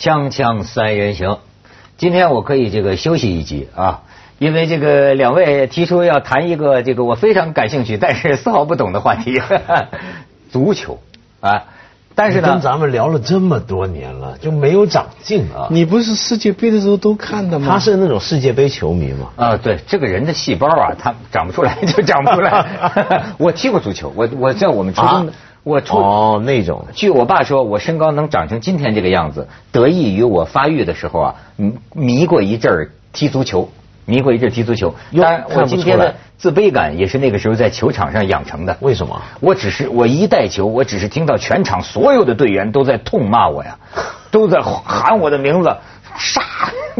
锵锵三人行，今天我可以这个休息一集啊，因为这个两位提出要谈一个这个我非常感兴趣，但是丝毫不懂的话题，足球啊。但是呢，跟咱们聊了这么多年了，就没有长进啊。你不是世界杯的时候都看的吗？他是那种世界杯球迷嘛？啊，对，这个人的细胞啊，他长不出来就长不出来。我踢过足球，我我在我们初中，我出哦那种。据我爸说，我身高能长成今天这个样子，得益于我发育的时候啊，迷过一阵儿踢足球。迷过一阵踢足球，当然我今天的自卑感也是那个时候在球场上养成的。为什么？我只是我一带球，我只是听到全场所有的队员都在痛骂我呀，都在喊我的名字，杀！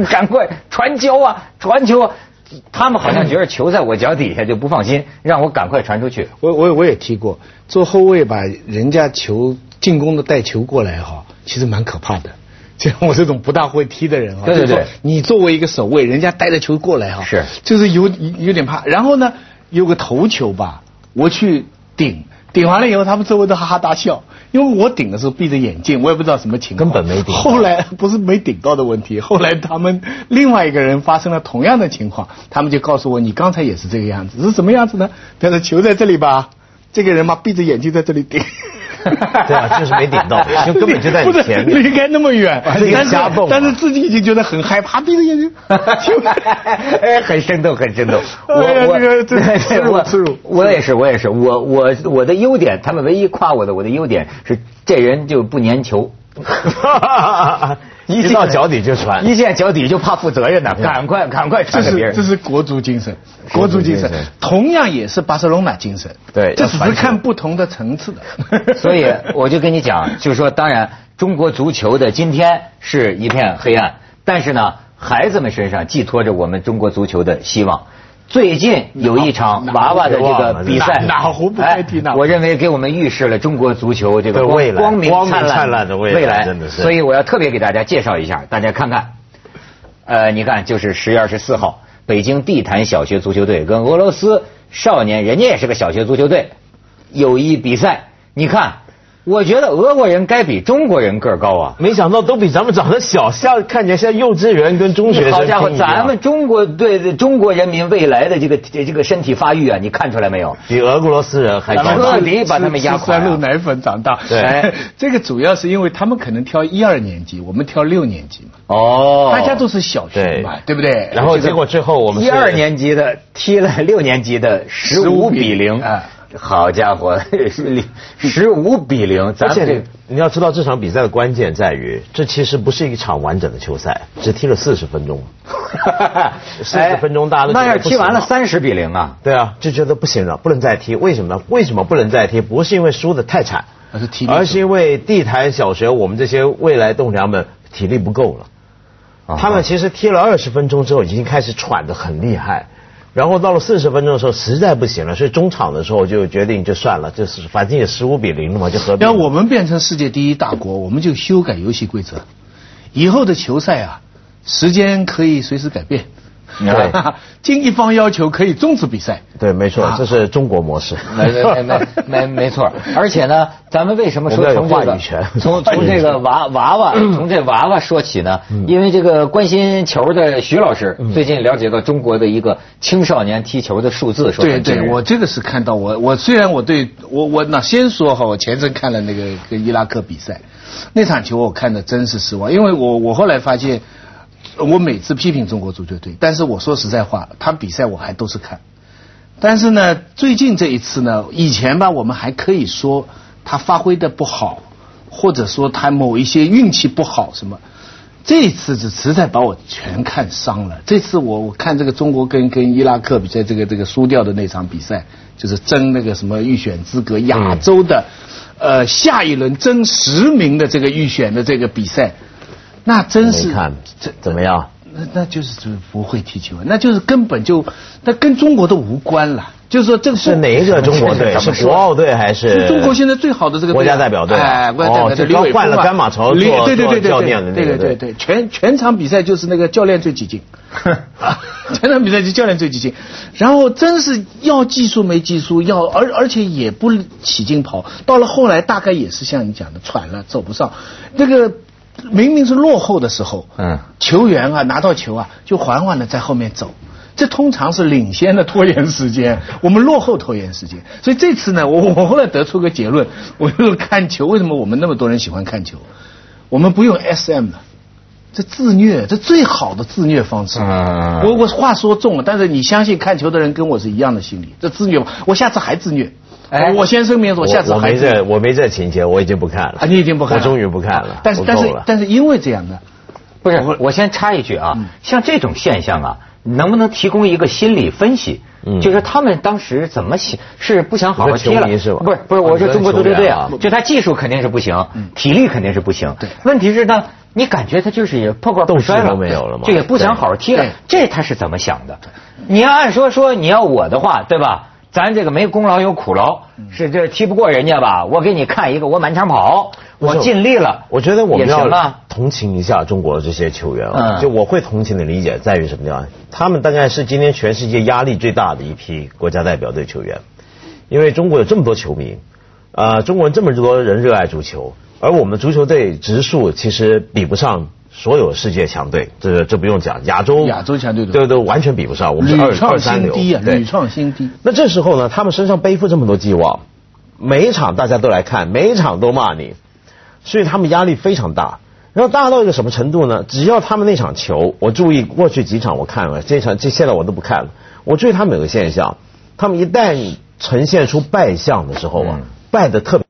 赶快传球啊，传球！啊！他们好像觉得球在我脚底下就不放心，让我赶快传出去。我我我也踢过，做后卫把人家球进攻的带球过来哈，其实蛮可怕的。像 我这种不大会踢的人啊，对对对，你作为一个守卫，人家带着球过来哈，是，就是有有点怕。然后呢，有个头球吧，我去顶，顶完了以后，他们周围都哈哈大笑，因为我顶的时候闭着眼睛，我也不知道什么情况，根本没顶。后来不是没顶到的问题，后来他们另外一个人发生了同样的情况，他们就告诉我，你刚才也是这个样子，是什么样子呢？他说球在这里吧，这个人嘛闭着眼睛在这里顶。对啊，就是没顶到，就根本就在你前面，离开那么远，但是但是自己已经觉得很害怕，闭着眼睛，哎，很生动，很生动。我我我也是，我也是，我我我的优点，他们唯一夸我的，我的优点是这人就不粘球。一到脚底就传，一见脚底就怕负责任的，赶快赶快传给别人。这是国足精神，国足精神，同样也是巴塞罗那精神。对，这只是看不同的层次的。所以我就跟你讲，就是说，当然中国足球的今天是一片黑暗，但是呢，孩子们身上寄托着我们中国足球的希望。最近有一场娃娃的这个比赛，哪壶不开提哪壶。我认为给我们预示了中国足球这个光光明灿烂的未来，所以我要特别给大家介绍一下，大家看看，呃，你看，就是十月二十四号，北京地坛小学足球队跟俄罗斯少年，人家也是个小学足球队，友谊比赛，你看。我觉得俄国人该比中国人个儿高啊！没想到都比咱们长得小，像看起来像幼稚园跟中学生。好家伙，咱们中国对中国人民未来的这个这个身体发育啊，你看出来没有？比俄罗斯人还高。彻底把他们压垮。三鹿奶粉长大。对，这个主要是因为他们可能挑一二年级，我们挑六年级嘛。哦。大家都是小学嘛，对不对？然后结果最后我们一二年级的踢了六年级的十五比零啊。好家伙，十 十五比零！而且你要知道，这场比赛的关键在于，这其实不是一场完整的球赛，只踢了四十分钟。四十分钟，大家都那要踢完了三十比零啊？对啊，就觉得不行了，不能再踢。为什么呢？为什么不能再踢？不是因为输的太惨，而是体，而是因为地坛小学我们这些未来栋梁们体力不够了。他们其实踢了二十分钟之后，已经开始喘得很厉害。然后到了四十分钟的时候，实在不行了，所以中场的时候就决定就算了，就是反正也十五比零了嘛，就和。平。要我们变成世界第一大国，我们就修改游戏规则，以后的球赛啊，时间可以随时改变。对，经一方要求可以终止比赛。对，没错，这是中国模式。没没没没没错。而且呢，咱们为什么说从话语权？从从这个娃娃娃，从这娃娃说起呢？因为这个关心球的徐老师最近了解到中国的一个青少年踢球的数字，说对对，我这个是看到我我虽然我对我我那先说哈，我前阵看了那个跟伊拉克比赛，那场球我看的真是失望，因为我我后来发现。我每次批评中国足球队，但是我说实在话，他比赛我还都是看。但是呢，最近这一次呢，以前吧，我们还可以说他发挥的不好，或者说他某一些运气不好什么。这一次是实在把我全看伤了。这次我我看这个中国跟跟伊拉克比赛，这个这个输掉的那场比赛，就是争那个什么预选资格，亚洲的呃下一轮争十名的这个预选的这个比赛。那真是看这怎么样？那那就是就不会踢球，那就是根本就那跟中国都无关了。就是说，这是哪一个中国 队？是国奥队还是？是中国现在最好的这个国家代表队。哎，哦，就刚换了甘马潮做对对对教练的那个。对对对对，全全场比赛就是那个教练最激进。全场比赛就教练最激进，然后真是要技术没技术，要而而且也不起劲跑。到了后来，大概也是像你讲的喘了，走不上。那个。明明是落后的时候，嗯球员啊拿到球啊就缓缓的在后面走。这通常是领先的拖延时间，我们落后拖延时间。所以这次呢，我 我后来得出个结论，我就看球，为什么我们那么多人喜欢看球？我们不用 SM 了，这自虐，这最好的自虐方式。嗯我我话说重了，但是你相信看球的人跟我是一样的心理，这自虐，我下次还自虐。哎我先声明，我下次我还没这我没这情节，我已经不看了啊，你已经不看了，我终于不看了，但是但是但是因为这样的，不是，我先插一句啊，像这种现象啊，能不能提供一个心理分析？嗯就是他们当时怎么想，是不想好好踢了是吧不是不是，我说中国足球队啊，就他技术肯定是不行，体力肯定是不行。对问题是呢，你感觉他就是也破罐破摔了，都没有了嘛就也不想好好踢了。这他是怎么想的？你要按说说你要我的话，对吧？咱这个没功劳有苦劳，是这踢不过人家吧？我给你看一个，我满场跑，我尽力了。我觉得我们要同情一下中国的这些球员啊，嗯就我会同情的理解在于什么地方？他们大概是今天全世界压力最大的一批国家代表队球员，因为中国有这么多球迷，啊，中国人这么多人热爱足球，而我们足球队植数其实比不上所有世界强队，这这不用讲，亚洲亚洲强队都对对完全比不上，我们是二创二三流，啊，对屡创新低。那这时候呢，他们身上背负这么多寄望，每一场大家都来看，每一场都骂你，所以他们压力非常大。然后大到一个什么程度呢？只要他们那场球，我注意过去几场我看了，这场这现在我都不看了。我注意他们有个现象，他们一旦呈现出败相的时候啊，嗯败的特别，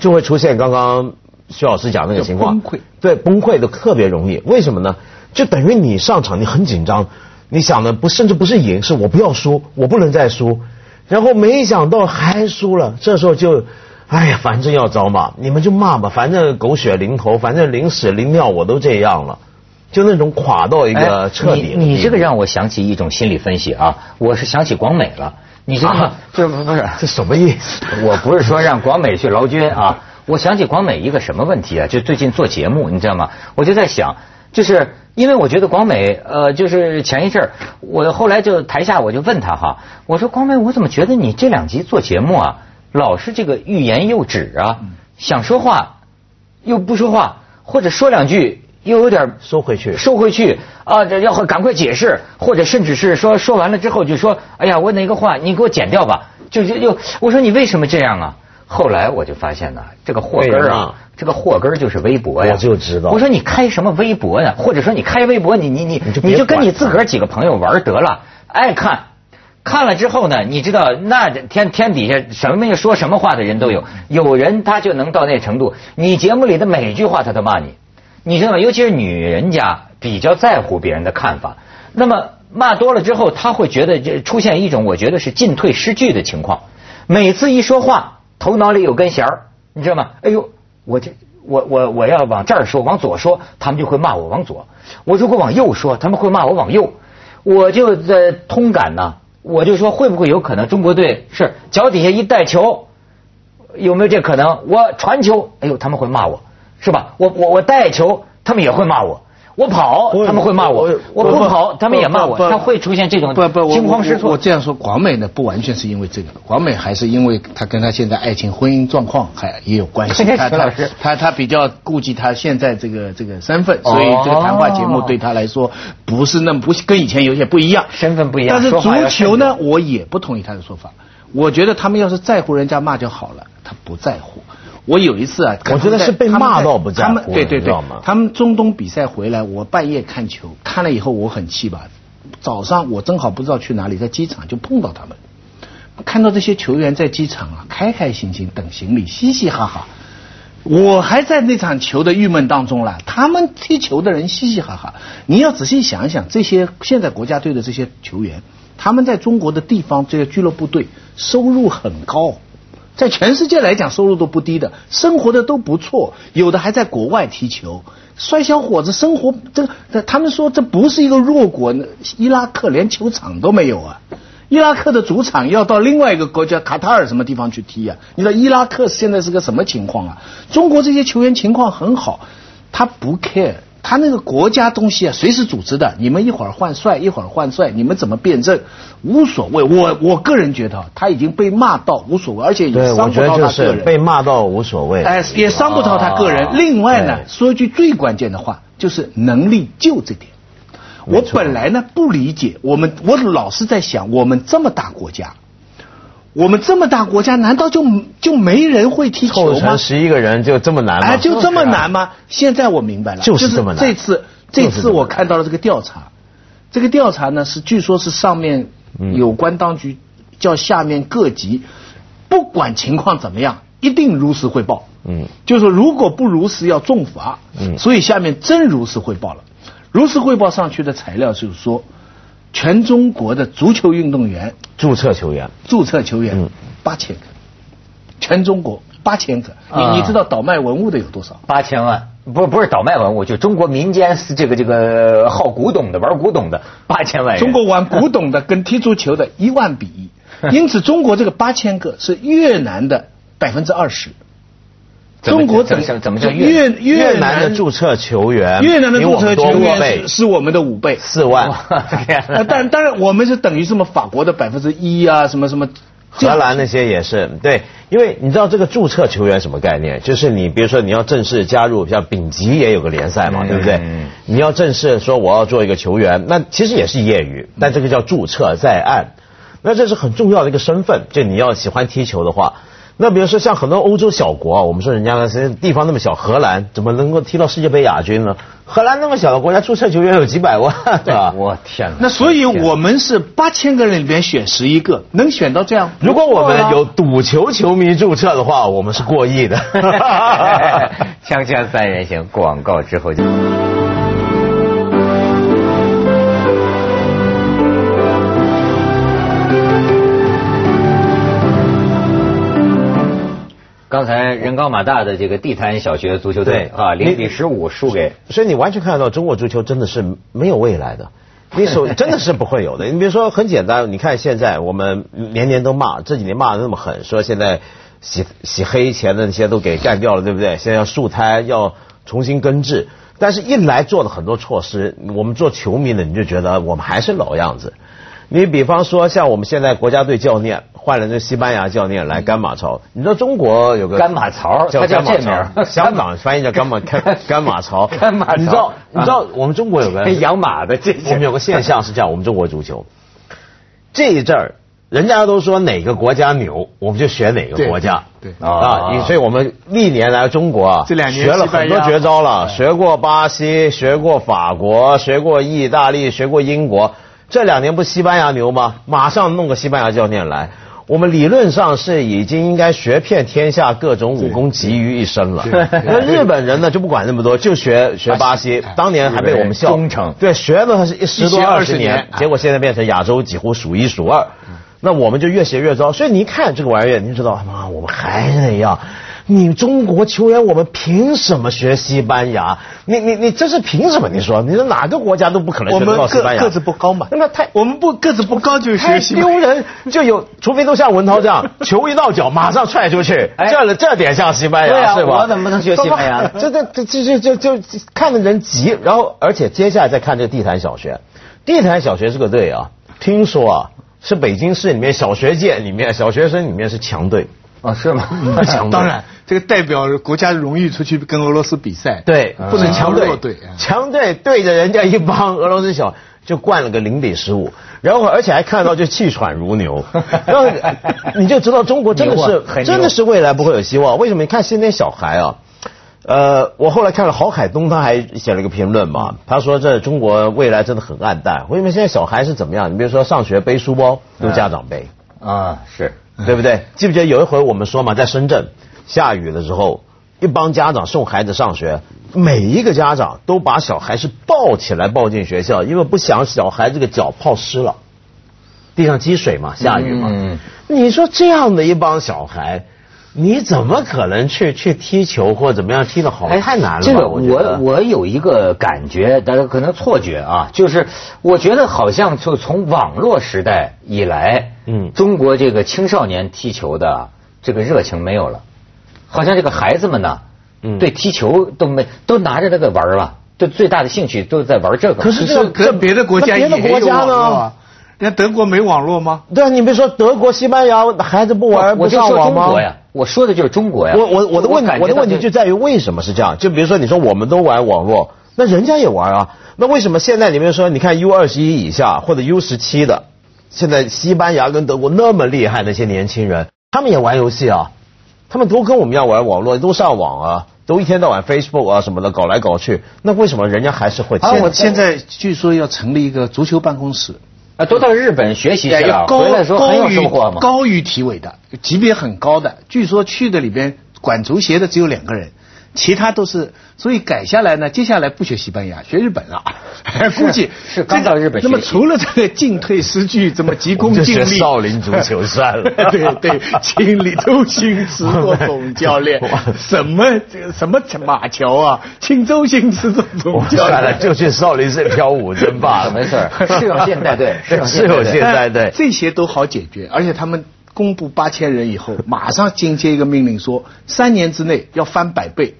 就会出现刚刚徐老师讲那个情况，崩溃对，崩溃的特别容易。为什么呢？就等于你上场你很紧张，你想的不甚至不是赢，是我不要输，我不能再输。然后没想到还输了，这时候就，哎呀，反正要找骂，你们就骂吧，反正狗血淋头，反正淋屎淋尿我都这样了，就那种垮到一个哎彻底你你这个让我想起一种心理分析啊，我是想起广美了。你知道吗啊？这不不是这什么意思？我不是说让广美去劳军啊，我想起广美一个什么问题啊？就最近做节目，你知道吗？我就在想，就是因为我觉得广美，呃，就是前一阵儿，我后来就台下我就问他哈，我说广美，我怎么觉得你这两集做节目啊，老是这个欲言又止啊，想说话又不说话，或者说两句又有点收回去收回去啊，这要赶快解释，或者甚至是说说完了之后就说，哎呀，我哪个话你给我剪掉吧，就是又我说你为什么这样啊？后来我就发现呢，这个祸根儿啊这个祸根儿就是微博呀。我就知道我说你开什么微博呀？或者说你开微博，你你你你就你就跟你自个儿几个朋友玩得了，爱看。看了之后呢，你知道那天天底下什么说什么话的人都有，有人他就能到那程度，你节目里的每句话他都骂你，你知道吗？尤其是女人家比较在乎别人的看法，那么骂多了之后，他会觉得这出现一种我觉得是进退失据的情况。每次一说话，头脑里有根弦儿，你知道吗？哎呦，我这我我我要往这儿说，往左说，他们就会骂我往左；我如果往右说，他们会骂我往右。我就在通感呢，我就说会不会有可能中国队是脚底下一带球，有没有这可能？我传球，哎呦，他们会骂我，是吧？我我我带球，他们也会骂我。我跑，他们会骂我我；不跑，他们也骂我。他会出现这种不不，惊慌失措。我我这样说，广美呢不完全是因为这个，广美还是因为他跟他现在爱情婚姻状况还也有关系。他他他他比较顾及他现在这个这个身份，哦所以这个谈话节目对他来说不是那么不跟以前有些不一样。身份不一样但是足球呢，我也不同意他的说法。我觉得他们要是在乎人家骂就好了，他不在乎。我有一次啊，我觉得是被骂到不在乎他们对对对他们中东比赛回来，我半夜看球，看了以后我很气吧。早上我正好不知道去哪里，在机场就碰到他们，看到这些球员在机场啊，开开心心等行李，嘻嘻哈哈。我还在那场球的郁闷当中了，他们踢球的人嘻嘻哈哈。你要仔细想一想，这些现在国家队的这些球员，他们在中国的地方这些俱乐部队收入很高，在全世界来讲收入都不低的，生活的都不错，有的还在国外踢球。帅小伙子生活这这，他们说这不是一个弱国，伊拉克连球场都没有啊。伊拉克的主场要到另外一个国家卡塔尔什么地方去踢啊？你知道伊拉克现在是个什么情况啊？中国这些球员情况很好，他不 care，他那个国家东西啊，随时组织的，你们一会儿换帅，一会儿换帅，你们怎么辩证，无所谓。我我个人觉得，他已经被骂到无所谓，而且也伤不到他个人。被骂到无所谓。哎，也伤不到他个人。啊另外呢，说一句最关键的话，就是能力就这点。我本来呢不理解，我们我老是在想，我们这么大国家，我们这么大国家，难道就就没人会踢球吗凑成？十一个人就这么难吗？哎，就这么难吗？现在我明白了，就是这么难这次这次我看到了这个调查，这个调查呢是据说是上面嗯有关当局叫下面各级，不管情况怎么样，一定如实汇报。嗯，就是说如果不如实要重罚。嗯所以下面真如实汇报了，如实汇报上去的材料就是说，全中国的足球运动员注册球员。注册球员嗯八千个，全中国八千个。你啊你知道倒卖文物的有多少？八千万，不不是倒卖文物，就中国民间是这个这个好古董的、玩古董的八千万人。中国玩古董的跟踢足球的一万比一，因此中国这个八千个是越南的百分之二十。中国怎么怎么叫越越南的注册球员，越南的注册球员是是我们的五倍。四万。但 当然我们是等于什么法国的百分之一啊，什么什么。荷兰那些也是对，因为你知道这个注册球员什么概念？就是你比如说你要正式加入，像丙级也有个联赛嘛，嗯对不对嗯？你要正式说我要做一个球员，那其实也是业余，但这个叫注册在案，那这是很重要的一个身份。就你要喜欢踢球的话，那比如说像很多欧洲小国啊，我们说人家呢，实际地方那么小，荷兰怎么能够踢到世界杯亚军呢？荷兰那么小的国家，注册球员有几百万，对吧？我天哪！那所以我们是八千个人里边选十一个，能选到这样。如果我们有赌球球迷注册的话，我们是过亿的。锵锵三人行，广告之后见。刚才人高马大的这个地坛小学足球队啊，零你比十五输给所以你完全看得到中国足球真的是没有未来的，你手真的是不会有的。你比如说很简单，你看现在我们年年都骂，这几年骂的那么狠，说现在洗洗黑钱的那些都给干掉了，对不对？现在要树胎，要重新根治，但是一来做了很多措施，我们做球迷的你就觉得我们还是老样子。你比方说，像我们现在国家队教练换了这西班牙教练来甘马槽，你知道中国有个甘马槽叫他叫甘马这名，香港翻译叫甘马 甘甘马槽，甘马曹你知道你知道我们中国有个 养马的这我们有个现象是这样，我们中国足球。这一阵儿，人家都说哪个国家牛，我们就选哪个国家。对对啊，你所以我们历年来中国啊，这两年学了很多绝招了，学过巴西，学过法国，学过意大利，学过英国。这两年不西班牙牛吗？马上弄个西班牙教练来。我们理论上是已经应该学遍天下各种武功集于一身了。那日本人呢就不管那么多，就学学巴西。当年还被我们笑忠诚对，学了是十多二十年年，结果现在变成亚洲几乎数一数二。那我们就越学越糟，所以你一看这个玩意儿，你就知道，妈，我们还是那样。你中国球员，我们凭什么学西班牙？你你你这是凭什么？你说，你说哪个国家都不可能学西班牙。个个子不高嘛，那么太我们不个子不高就学西班牙丢人，就有，除非都像文涛这样，球一到脚马上踹出去，哎这这点像西班牙是吧？我怎么能学西班牙 这这这这这这就就看的人急，然后而且接下来再看这个地坛小学，地坛小学这个队啊，听说啊是北京市里面小学界里面小学生里面是强队，啊是吗？强队当然，这个代表国家荣誉出去跟俄罗斯比赛，对，不能强强队弱队。强队对着人家一帮俄罗斯小，就灌了个零比十五，然后而且还看到就气喘如牛，然后你就知道中国真的是真的是未来不会有希望。为什么？你看现在小孩啊。呃，我后来看了郝海东，他还写了一个评论嘛，他说这中国未来真的很暗淡。为什么现在小孩是怎么样？你比如说上学背书包都家长背，啊是，对不对？记不记得有一回我们说嘛，在深圳下雨的时候，一帮家长送孩子上学，每一个家长都把小孩是抱起来抱进学校，因为不想小孩这个脚泡湿了，地上积水嘛，下雨嘛。你说这样的一帮小孩。你怎么可能去去踢球或怎么样踢得好？哎太难了这个我我我有一个感觉，大家可能错觉啊，就是我觉得好像就从网络时代以来，嗯中国这个青少年踢球的这个热情没有了，好像这个孩子们呢，嗯对踢球都没都拿着那个玩儿了。的最大的兴趣都在玩这个。可是这可是别的国家那别的也有国家呢网络啊？人家德国没网络吗？对啊，你别说德国、西班牙孩子不玩不我就说上网吗？中国呀，我说的就是中国呀。我我我的问我的问题就在于为什么是这样？就比如说你说我们都玩网络，那人家也玩啊，那为什么现在你们说你看 U 二十一以下或者 U 十七的，现在西班牙跟德国那么厉害那些年轻人，他们也玩游戏啊，他们都跟我们一样玩网络，都上网啊，都一天到晚 Facebook 啊什么的搞来搞去，那为什么人家还是会？啊，我现在据说要成立一个足球办公室，啊，都到日本学习去了，要高回来说很有高于收获嘛。高于体委的，级别很高的。据说去的里边管足协的只有两个人，其他都是，所以改下来呢，接下来不学西班牙，学日本了。估计是刚到日本那么除了这个进退失据，怎么急功就学近利，少林足球算了 对对，请李周星驰做总教练，什么这个什么马乔啊，请周星驰做总我教算了，练。就去少林寺跳舞真罢了，没事儿适用现代队适用适用现代队。这些都好解决，而且他们公布八千人以后，马上紧接一个命令说，三年之内要翻百倍。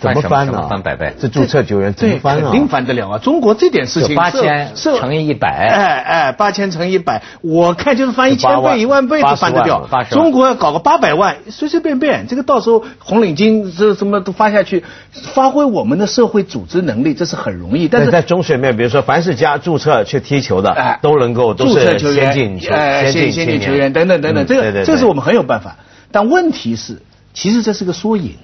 怎么翻呢？翻百倍这注册球员怎么，翻啊？肯定翻得了啊！中国这点事情就八千乘以一百哎哎，八千乘以一百，我看就是翻一千倍、一万倍都翻得掉中国要搞个八百万，随随便便，这个到时候红领巾这什么都发下去，发挥我们的社会组织能力，这是很容易。但是在中学里面，比如说凡是加注册去踢球的，哎都能够都注册是球员、先进球、哎先先进球员等等等等，这个这个是我们很有办法。但问题是，其实这是个缩影，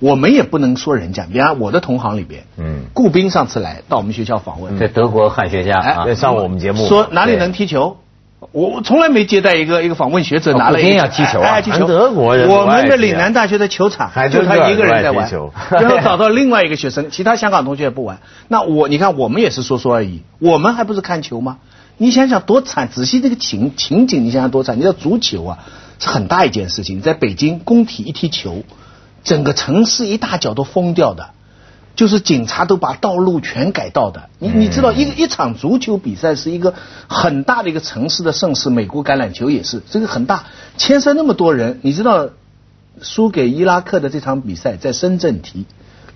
我们也不能说人家。比方我的同行里边，嗯顾斌上次来到我们学校访问，在德国汉学家啊哎，上我们节目说哪里能踢球。我我从来没接待一个一个访问学者哦拿了一定要踢球啊哎，踢球。德国人我们的岭南大学的球场就他一个人在玩 然后找到另外一个学生，其他香港同学也不玩。那我你看，我们也是说说而已，我们还不是看球吗？你想想多惨，仔细这个情情景，你想想多惨。你知道足球啊，是很大一件事情，在北京工体一踢球，整个城市一大角都封掉的。就是警察都把道路全改道的，你你知道一个一场足球比赛是一个很大的一个城市的盛世，美国橄榄球也是，这个很大，牵涉那么多人，你知道输给伊拉克的这场比赛在深圳踢，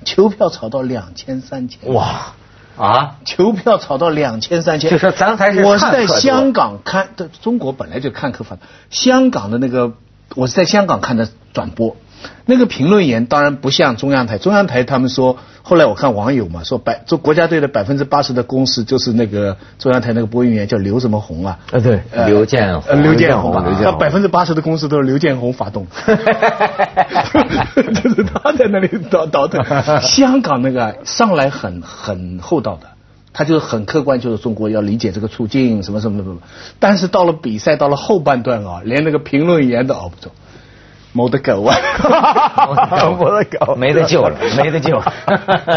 球票炒到两千三千，哇，啊，球票炒到两千三千，就说咱还是我是在香港看的，中国本来就看客法，香港的那个我是在香港看的转播，那个评论员当然不像中央台，中央台他们说，后来我看网友嘛说百做国家队的百分之八十的公式就是那个中央台那个播音员叫刘什么红啊，啊对，刘建宏呃刘建宏吧刘建，宏他百分之八十的公司都是刘建宏发动，就是他在那里倒倒腾。香港那个上来很很厚道的，他就很客观，就是中国要理解这个处境什么什么什么。但是到了比赛到了后半段啊，连那个评论员都熬不住，没得狗啊，没得搞没得救了，没得救。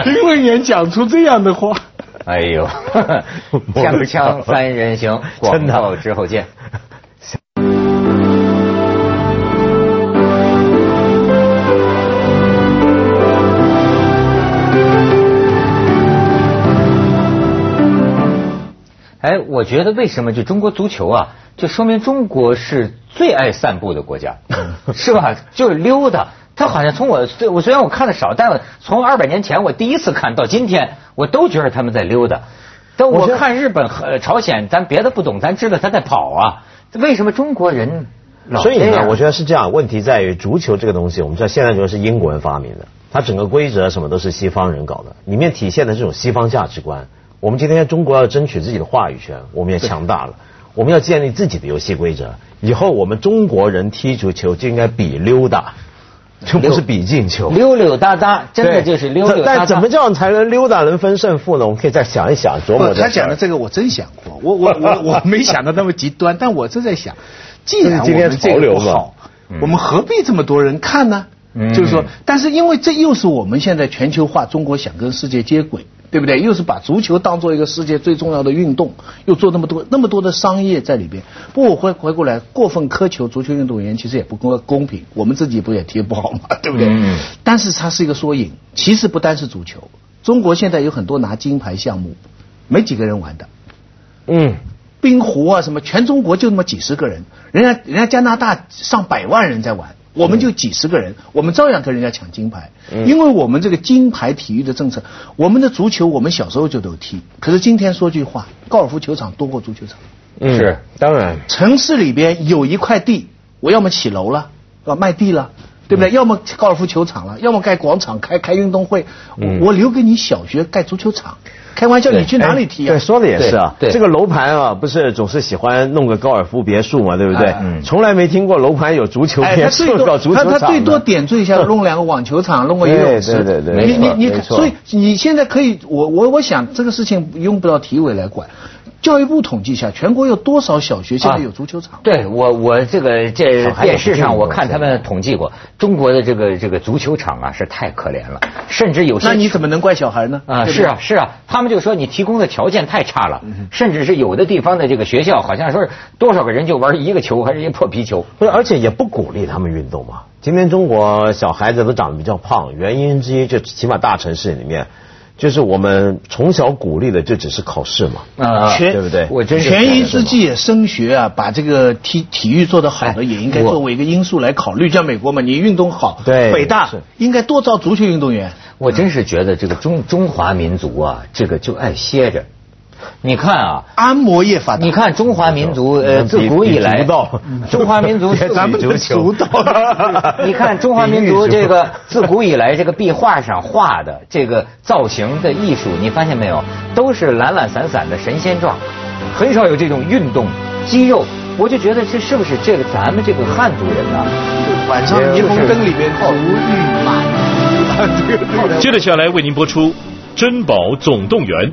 评论员讲出这样的话。哎呦，锵锵三人行，广真的告之后见。哎，我觉得为什么就中国足球啊，就说明中国是最爱散步的国家，是吧？就是溜达。他好像从我虽我虽然我看的少，但我从二百年前我第一次看到今天，我都觉得他们在溜达。但我看日本和朝鲜，咱别的不懂，咱知道他在跑啊。为什么中国人老所以呢，我觉得是这样。问题在于足球这个东西，我们知道现在就是英国人发明的，它整个规则什么都是西方人搞的，里面体现的这种西方价值观。我们今天中国要争取自己的话语权，我们也强大了。我们要建立自己的游戏规则。以后我们中国人踢足球就应该比溜达，就不是比进球。溜溜达达，真的对就是溜溜达达。但怎么这样才能溜达能分胜负呢？我们可以再想一想，琢磨他讲的这个我真想过，我我我我没想到那么极端，但我正在想，既然我今天们这个潮流好，我们何必这么多人看呢？嗯就是说，但是因为这又是我们现在全球化，中国想跟世界接轨，对不对？又是把足球当做一个世界最重要的运动，又做那么多那么多的商业在里边。不过我回回过来，过分苛求足球运动员其实也不公公平，我们自己不也踢不好吗？对不对？嗯但是它是一个缩影，其实不单是足球，中国现在有很多拿金牌项目，没几个人玩的。嗯，冰壶啊什么，全中国就那么几十个人，人家人家加拿大上百万人在玩，我们就几十个人，我们照样跟人家抢金牌，因为我们这个金牌体育的政策，我们的足球我们小时候就都踢，可是今天说句话，高尔夫球场多过足球场。嗯。是当然，城市里边有一块地，我要么起楼了，要卖地了，对不对？要么高尔夫球场了，要么盖广场、开开运动会。我我留给你小学盖足球场，开玩笑，你去哪里踢啊对，？说的也是啊。这个楼盘啊，不是总是喜欢弄个高尔夫别墅嘛，对不对？从来没听过楼盘有足球哎，别墅他最多搞足球场。他他最多点缀一下，弄两个网球场，弄个游泳池。对对对对你你你没错没，错所以你现在可以，我我我想这个事情用不到体委来管。教育部统计一下，全国有多少小学现在有足球场？对我，我这个这电视上我看他们统计过，中国的这个这个足球场啊是太可怜了，甚至有些那你怎么能怪小孩呢？啊，对对是啊，是啊，他们就说你提供的条件太差了，甚至是有的地方的这个学校，好像说是多少个人就玩一个球，还是一个破皮球。不是，而且也不鼓励他们运动嘛。今天中国小孩子都长得比较胖，原因之一就起码大城市里面，就是我们从小鼓励的就只是考试嘛。啊全对不对我真是权宜之计，升学啊，把这个体体育做得好的，哎也应该作为一个因素来考虑。像美国嘛，你运动好，对北大应该多招足球运动员。我真是觉得这个中中华民族啊，这个就爱歇着。你看啊，按摩业发达，你看中华民族 呃，自古以来 中华民族别咱们的足道你看中华民族这个自古以来这个壁画上画的这个造型的艺术，你发现没有，都是懒懒散散的神仙状，很少有这种运动肌肉。我就觉得这是不是这个咱们这个汉族人呐、晚上霓虹灯里边足浴满。接着下来为您播出《珍宝总动员》。